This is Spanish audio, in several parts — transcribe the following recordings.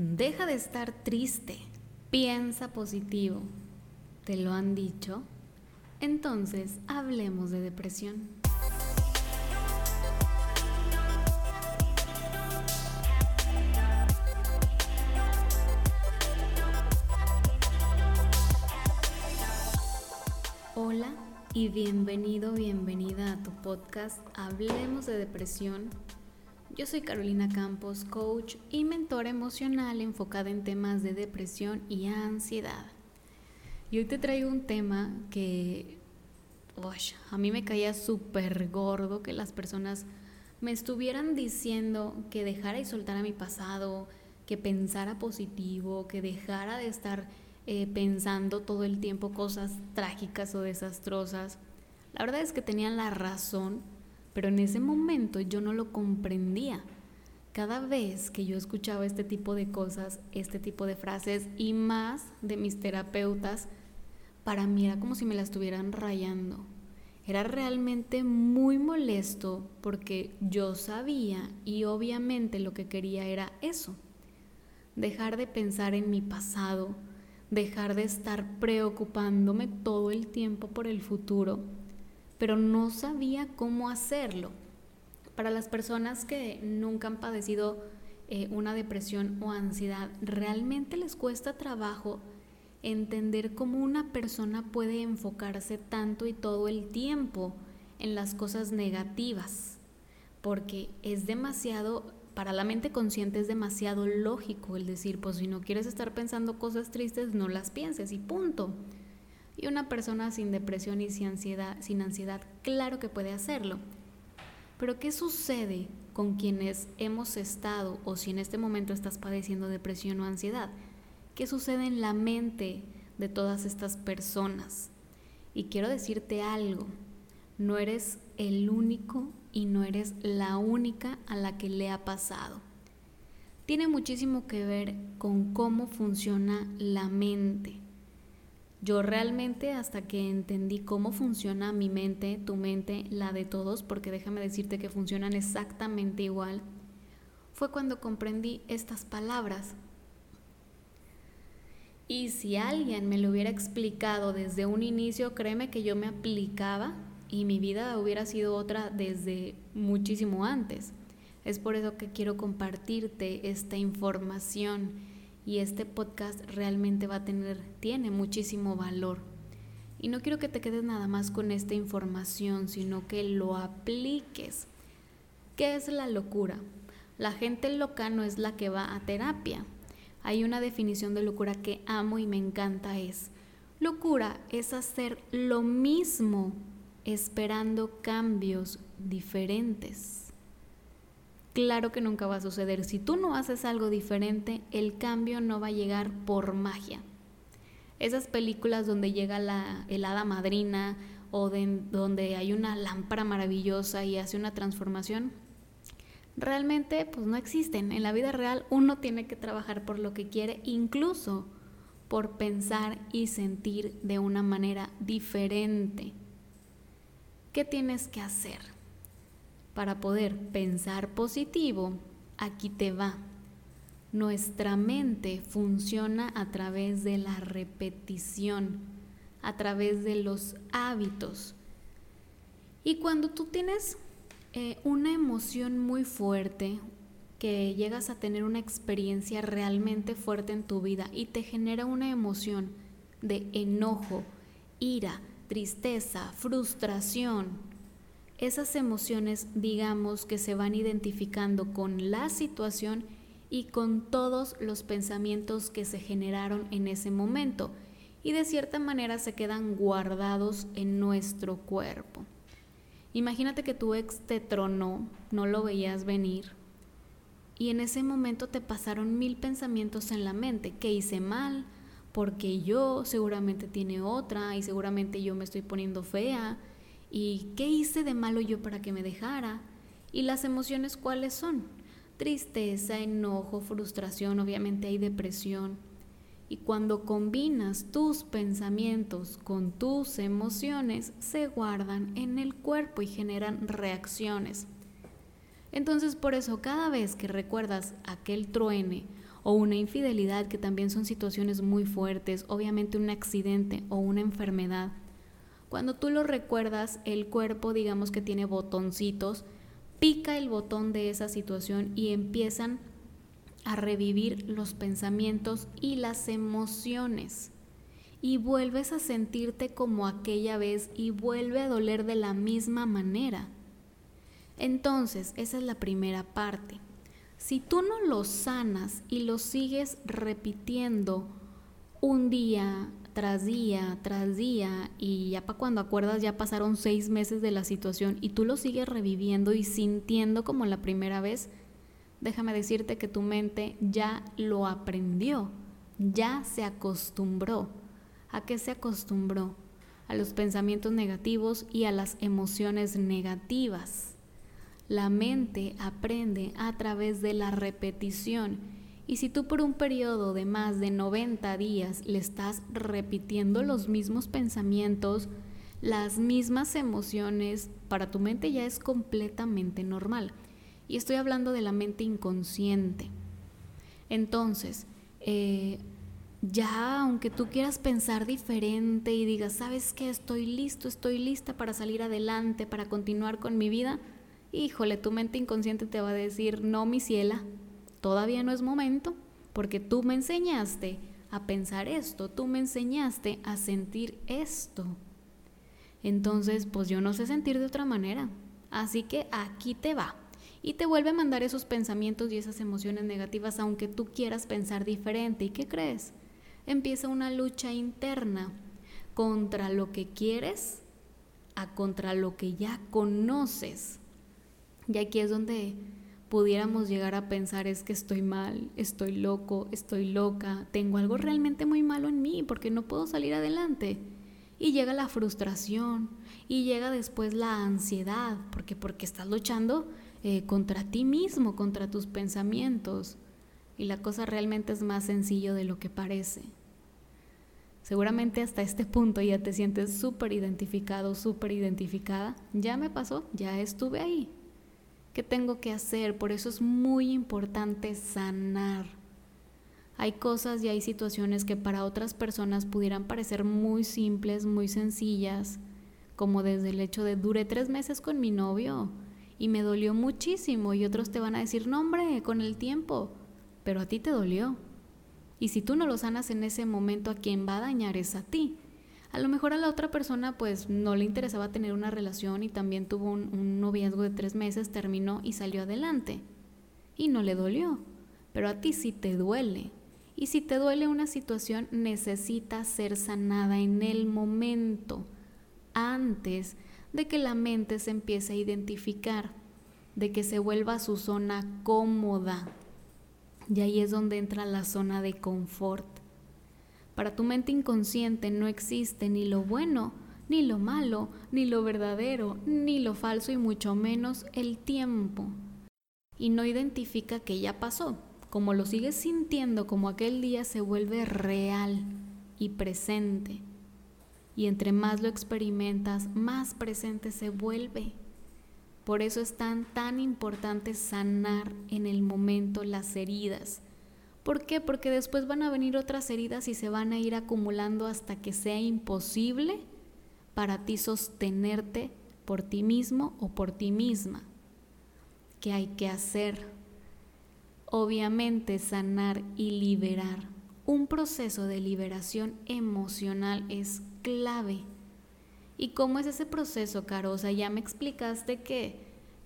Deja de estar triste, piensa positivo. ¿Te lo han dicho? Entonces, hablemos de depresión. Hola y bienvenido, bienvenida a tu podcast Hablemos de Depresión yo soy Carolina Campos, coach y mentora emocional enfocada en temas de depresión y ansiedad. Y hoy te traigo un tema que a mí me caía súper gordo que las personas me estuvieran diciendo que dejara y soltara mi pasado, que pensara positivo, que dejara de estar eh, pensando todo el tiempo cosas trágicas o desastrosas. La verdad es que tenían la razón pero en ese momento yo no lo comprendía. Cada vez que yo escuchaba este tipo de cosas, este tipo de frases y más de mis terapeutas, para mí era como si me la estuvieran rayando. Era realmente muy molesto porque yo sabía y obviamente lo que quería era eso. Dejar de pensar en mi pasado, dejar de estar preocupándome todo el tiempo por el futuro pero no sabía cómo hacerlo. Para las personas que nunca han padecido eh, una depresión o ansiedad, realmente les cuesta trabajo entender cómo una persona puede enfocarse tanto y todo el tiempo en las cosas negativas, porque es demasiado, para la mente consciente es demasiado lógico el decir, pues si no quieres estar pensando cosas tristes, no las pienses y punto. Y una persona sin depresión y sin ansiedad, sin ansiedad, claro que puede hacerlo. Pero ¿qué sucede con quienes hemos estado o si en este momento estás padeciendo depresión o ansiedad? ¿Qué sucede en la mente de todas estas personas? Y quiero decirte algo, no eres el único y no eres la única a la que le ha pasado. Tiene muchísimo que ver con cómo funciona la mente. Yo realmente hasta que entendí cómo funciona mi mente, tu mente, la de todos, porque déjame decirte que funcionan exactamente igual, fue cuando comprendí estas palabras. Y si alguien me lo hubiera explicado desde un inicio, créeme que yo me aplicaba y mi vida hubiera sido otra desde muchísimo antes. Es por eso que quiero compartirte esta información y este podcast realmente va a tener, tiene muchísimo valor. Y no quiero que te quedes nada más con esta información, sino que lo apliques. ¿Qué es la locura? La gente loca no es la que va a terapia. Hay una definición de locura que amo y me encanta es, locura es hacer lo mismo esperando cambios diferentes claro que nunca va a suceder. Si tú no haces algo diferente, el cambio no va a llegar por magia. Esas películas donde llega la helada madrina o donde hay una lámpara maravillosa y hace una transformación, realmente pues no existen. En la vida real uno tiene que trabajar por lo que quiere, incluso por pensar y sentir de una manera diferente. ¿Qué tienes que hacer? Para poder pensar positivo, aquí te va. Nuestra mente funciona a través de la repetición, a través de los hábitos. Y cuando tú tienes eh, una emoción muy fuerte, que llegas a tener una experiencia realmente fuerte en tu vida y te genera una emoción de enojo, ira, tristeza, frustración, esas emociones digamos que se van identificando con la situación y con todos los pensamientos que se generaron en ese momento. Y de cierta manera se quedan guardados en nuestro cuerpo. Imagínate que tu ex te tronó, no lo veías venir y en ese momento te pasaron mil pensamientos en la mente, que hice mal, porque yo seguramente tiene otra y seguramente yo me estoy poniendo fea ¿Y qué hice de malo yo para que me dejara? ¿Y las emociones cuáles son? Tristeza, enojo, frustración, obviamente hay depresión. Y cuando combinas tus pensamientos con tus emociones, se guardan en el cuerpo y generan reacciones. Entonces por eso cada vez que recuerdas aquel truene o una infidelidad, que también son situaciones muy fuertes, obviamente un accidente o una enfermedad. Cuando tú lo recuerdas, el cuerpo, digamos que tiene botoncitos, pica el botón de esa situación y empiezan a revivir los pensamientos y las emociones. Y vuelves a sentirte como aquella vez y vuelve a doler de la misma manera. Entonces, esa es la primera parte. Si tú no lo sanas y lo sigues repitiendo un día tras día tras día y ya para cuando acuerdas ya pasaron seis meses de la situación y tú lo sigues reviviendo y sintiendo como la primera vez, déjame decirte que tu mente ya lo aprendió, ya se acostumbró. ¿A qué se acostumbró? A los pensamientos negativos y a las emociones negativas. La mente aprende a través de la repetición y si tú por un periodo de más de 90 días le estás repitiendo los mismos pensamientos, las mismas emociones, para tu mente ya es completamente normal. Y estoy hablando de la mente inconsciente. Entonces, eh, ya aunque tú quieras pensar diferente y digas, ¿sabes qué? Estoy listo, estoy lista para salir adelante, para continuar con mi vida, híjole, tu mente inconsciente te va a decir, no, mi ciela, todavía no es momento, porque tú me enseñaste a pensar esto, tú me enseñaste a sentir esto. Entonces, pues yo no sé sentir de otra manera. Así que aquí te va. Y te vuelve a mandar esos pensamientos y esas emociones negativas aunque tú quieras pensar diferente. ¿Y qué crees? Empieza una lucha interna contra lo que quieres a contra lo que ya conoces. Y aquí es donde pudiéramos llegar a pensar es que estoy mal, estoy loco, estoy loca, tengo algo realmente muy malo en mí porque no puedo salir adelante. Y llega la frustración y llega después la ansiedad, porque porque estás luchando eh, contra ti mismo, contra tus pensamientos. Y la cosa realmente es más sencillo de lo que parece. Seguramente hasta este punto ya te sientes súper identificado, súper identificada. Ya me pasó, ya estuve ahí. ¿Qué tengo que hacer? Por eso es muy importante sanar. Hay cosas y hay situaciones que para otras personas pudieran parecer muy simples, muy sencillas, como desde el hecho de duré tres meses con mi novio y me dolió muchísimo y otros te van a decir, no hombre, con el tiempo, pero a ti te dolió. Y si tú no lo sanas en ese momento, a quien va a dañar es a ti. A lo mejor a la otra persona pues no le interesaba tener una relación y también tuvo un, noviazgo de tres meses, terminó y salió adelante. Y no le dolió, pero a ti sí te duele. Y si te duele una situación, necesita ser sanada en el momento, antes de que la mente se empiece a identificar, de que se vuelva a su zona cómoda. Y ahí es donde entra la zona de confort. Para tu mente inconsciente no existe ni lo bueno, ni lo malo, ni lo verdadero, ni lo falso y mucho menos el tiempo. Y no identifica que ya pasó. Como lo sigues sintiendo como aquel día se vuelve real y presente. Y entre más lo experimentas, más presente se vuelve. Por eso es tan, tan importante sanar en el momento las heridas ¿Por qué? Porque después van a venir otras heridas y se van a ir acumulando hasta que sea imposible para ti sostenerte por ti mismo o por ti misma. ¿Qué hay que hacer? Obviamente sanar y liberar. Un proceso de liberación emocional es clave. ¿Y cómo es ese proceso, Caro? O sea, ya me explicaste que,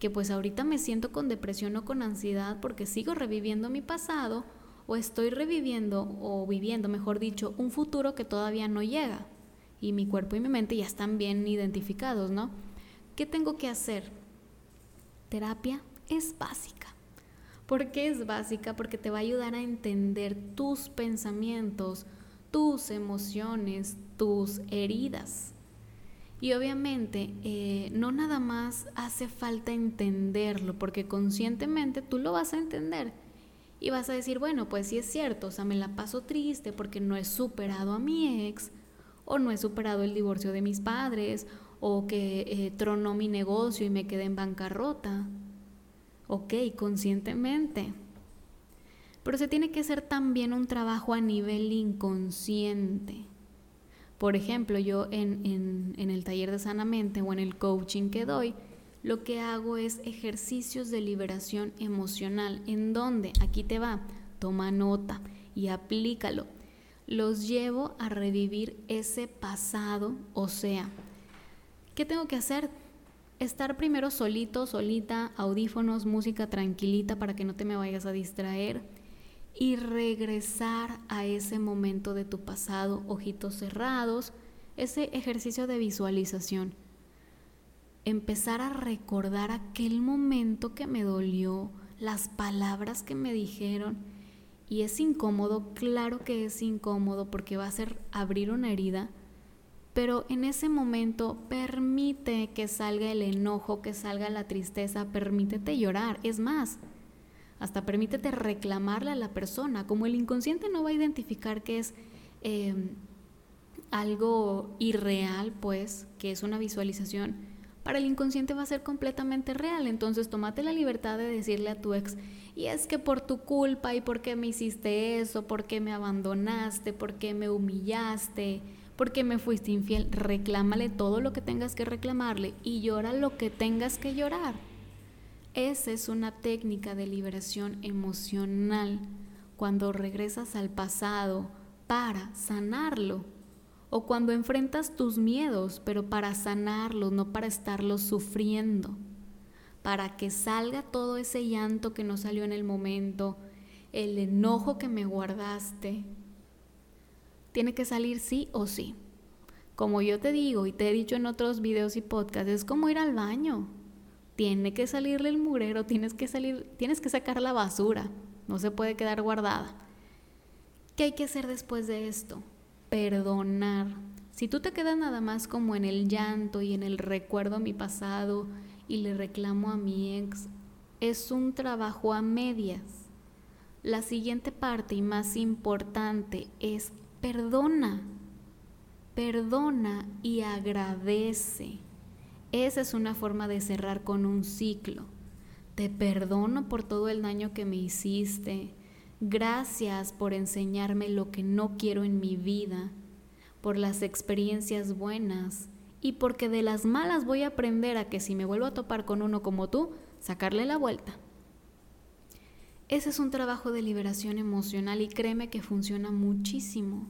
que pues ahorita me siento con depresión o con ansiedad porque sigo reviviendo mi pasado o estoy reviviendo o viviendo, mejor dicho, un futuro que todavía no llega y mi cuerpo y mi mente ya están bien identificados, ¿no? ¿Qué tengo que hacer? Terapia es básica. ¿Por qué es básica? Porque te va a ayudar a entender tus pensamientos, tus emociones, tus heridas. Y obviamente eh, no nada más hace falta entenderlo, porque conscientemente tú lo vas a entender y vas a decir, bueno, pues sí es cierto, o sea, me la paso triste porque no he superado a mi ex, o no he superado el divorcio de mis padres, o que eh, tronó mi negocio y me quedé en bancarrota. Ok, conscientemente. pero se tiene que hacer también un trabajo a nivel inconsciente. Por ejemplo, yo en, en, el taller de sanamente o en el coaching que doy, lo que hago es ejercicios de liberación emocional, en donde, aquí te va, toma nota y aplícalo. Los llevo a revivir ese pasado, o sea, ¿qué tengo que hacer? Estar primero solito, solita, audífonos, música tranquilita para que no te me vayas a distraer y regresar a ese momento de tu pasado, ojitos cerrados, ese ejercicio de visualización. Empezar a recordar aquel momento que me dolió, las palabras que me dijeron. Y es incómodo, claro que es incómodo porque va a ser abrir una herida, pero en ese momento permite que salga el enojo, que salga la tristeza, permítete llorar. Es más, hasta permítete reclamarle a la persona. Como el inconsciente no va a identificar que es em, algo irreal, pues, que es una visualización, para el inconsciente va a ser completamente real. Entonces, tómate la libertad de decirle a tu ex, y es que por tu culpa, y por qué me hiciste eso, por qué me abandonaste, por qué me humillaste, por qué me fuiste infiel, reclámale todo lo que tengas que reclamarle y llora lo que tengas que llorar. Esa es una técnica de liberación emocional cuando regresas al pasado para sanarlo o cuando enfrentas tus miedos, pero para sanarlos, no para estarlos sufriendo, para que salga todo ese llanto que no salió en el momento, el enojo que me guardaste. Tiene que salir sí o sí. Como yo te digo y te he dicho en otros videos y podcasts, es como ir al baño tiene que salirle el murero, tienes que salir, tienes que sacar la basura, no se puede quedar guardada. ¿Qué hay que hacer después de esto? Perdonar. Si tú te quedas nada más como en el llanto y en el recuerdo a mi pasado y le reclamo a mi ex, es un trabajo a medias. La siguiente parte y más importante es perdona. Perdona y agradece. Esa es una forma de cerrar con un ciclo. Te perdono por todo el daño que me hiciste. Gracias por enseñarme lo que no quiero en mi vida, por las experiencias buenas y porque de las malas voy a aprender a que si me vuelvo a topar con uno como tú, sacarle la vuelta. Ese es un trabajo de liberación emocional y créeme que funciona muchísimo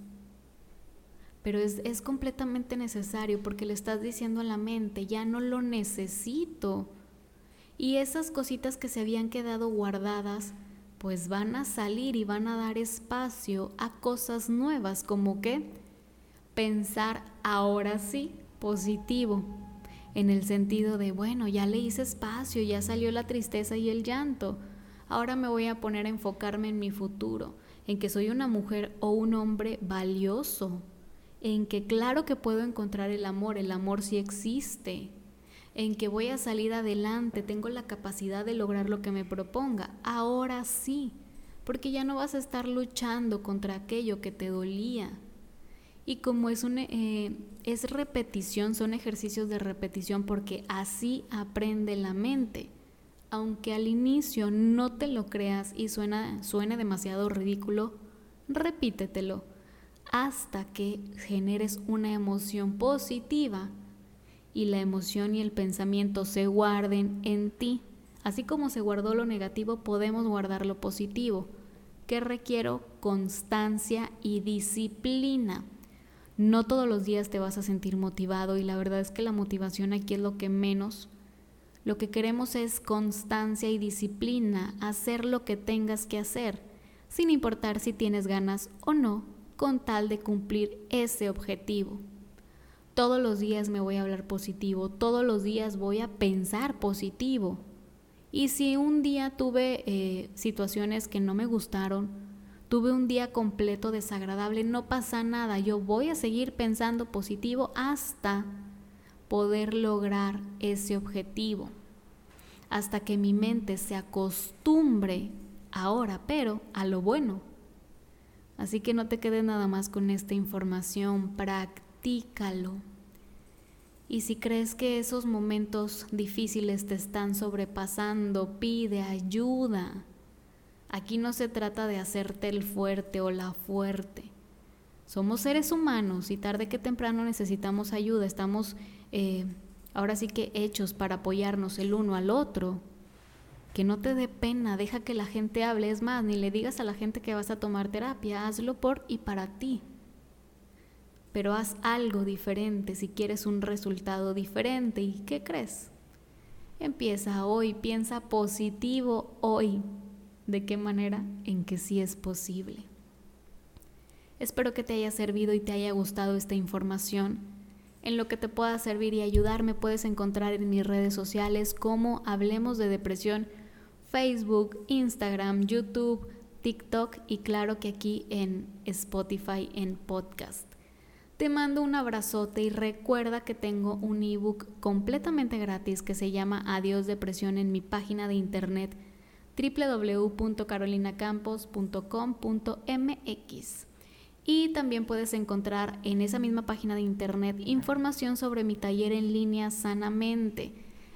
pero es, completamente necesario porque le estás diciendo a la mente, ya no lo necesito. Y esas cositas que se habían quedado guardadas, pues van a salir y van a dar espacio a cosas nuevas, como que pensar ahora sí positivo, en el sentido de, bueno, ya le hice espacio, ya salió la tristeza y el llanto, ahora me voy a poner a enfocarme en mi futuro, en que soy una mujer o un hombre valioso, en que claro que puedo encontrar el amor, el amor sí existe, en que voy a salir adelante, tengo la capacidad de lograr lo que me proponga, ahora sí, porque ya no vas a estar luchando contra aquello que te dolía. Y como es, un, eh, es repetición, son ejercicios de repetición porque así aprende la mente. Aunque al inicio no te lo creas y suena, suene demasiado ridículo, repítetelo hasta que generes una emoción positiva y la emoción y el pensamiento se guarden en ti. Así como se guardó lo negativo, podemos guardar lo positivo. que requiero? Constancia y disciplina. No todos los días te vas a sentir motivado y la verdad es que la motivación aquí es lo que menos. Lo que queremos es constancia y disciplina, hacer lo que tengas que hacer, sin importar si tienes ganas o no con tal de cumplir ese objetivo. Todos los días me voy a hablar positivo, todos los días voy a pensar positivo. Y si un día tuve eh, situaciones que no me gustaron, tuve un día completo desagradable, no pasa nada, yo voy a seguir pensando positivo hasta poder lograr ese objetivo, hasta que mi mente se acostumbre ahora, pero a lo bueno, Así que no te quedes nada más con esta información, Y si crees que esos momentos difíciles te están sobrepasando, pide ayuda. Aquí no se trata de hacerte el fuerte o la fuerte. Somos seres humanos y tarde que temprano necesitamos ayuda. Estamos eh, ahora sí que hechos para apoyarnos el uno al otro. Que no te dé pena, deja que la gente hable. Es más, ni le digas a la gente que vas a tomar terapia, hazlo por y para ti. Pero haz algo diferente si quieres un resultado diferente. ¿Y qué crees? Empieza hoy, piensa positivo hoy. ¿De qué manera? En que sí es posible. Espero que te haya servido y te haya gustado esta información. En lo que te pueda servir y ayudar me puedes encontrar en mis redes sociales como Hablemos de Depresión, Facebook, Instagram, YouTube, TikTok y claro que aquí en Spotify en podcast. Te mando un abrazote y recuerda que tengo un ebook completamente gratis que se llama Adiós Depresión en mi página de internet www.carolinacampos.com.mx. Y también puedes encontrar en esa misma página de internet información sobre mi taller en línea Sanamente.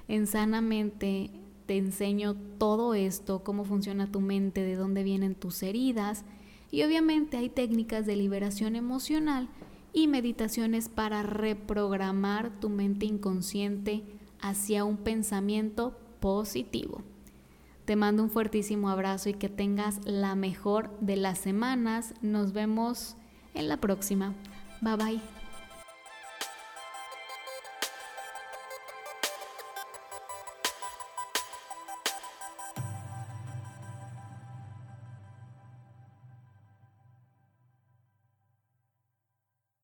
En Sanamente te enseño todo esto, cómo funciona tu mente, de dónde vienen tus heridas y obviamente hay técnicas de liberación emocional y meditaciones para reprogramar tu mente inconsciente hacia un pensamiento positivo. Te mando un fuertísimo abrazo y que tengas la mejor de las semanas. Nos vemos en la próxima. Bye bye.